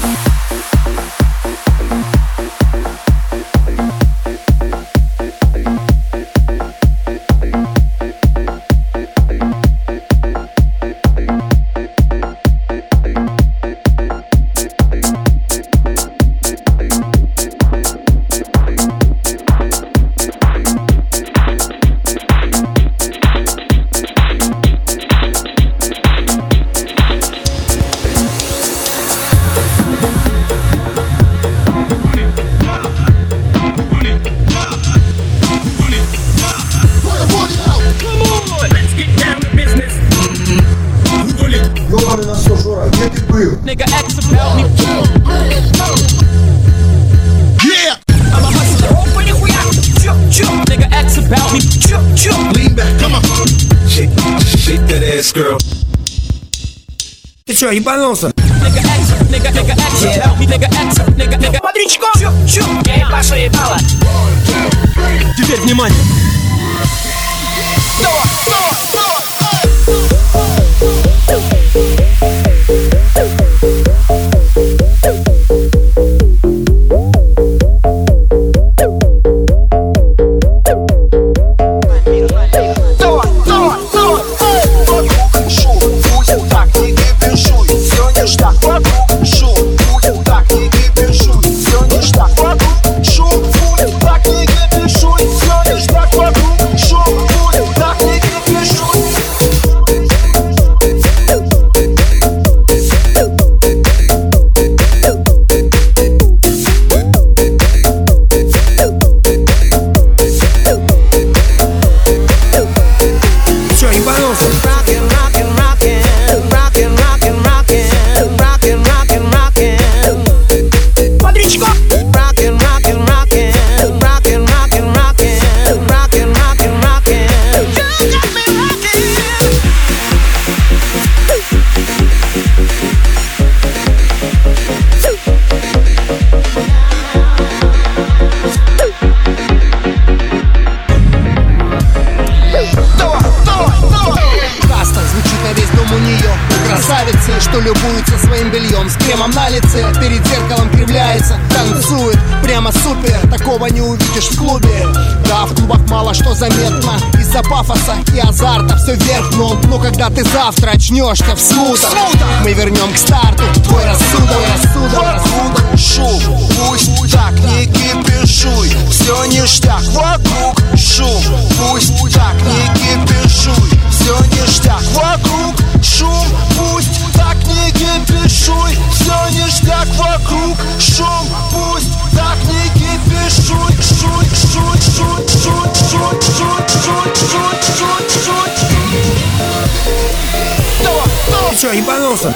Bye. Ёбаный насос, Жора, где ты был? Nigga, ask about me. Yeah! I'm a hustler. Опа, нихуя. Чё, чё? Nigga, ask about me. Чё, чё? Lean back, come on. Shake, shake that ass, girl. Ты чё, ебанулся? Nigga, ask, nigga, Красавицы, что любуются своим бельем. С кремом на лице, перед зеркалом кривляется Танцует, прямо супер Такого не увидишь в клубе. Да, в клубах мало что заметно. Из-за пафоса и азарта все вверх дном Но когда ты завтра очнешься в смутах Мы вернем к старту твой рассудок, твой рассудок, рассудок. Шум, пусть так не кипишуй Все ништяк вокруг шум, пусть так не кипишуй Все ништяк вокруг шум, пусть так не кипишуй Все ништяк вокруг шум, пусть так не кипишуй Шуй, шуй, шуй, шуй, шуй, шуй, шуй, шуй, шуй, шуй. Ты чё, ебанулся?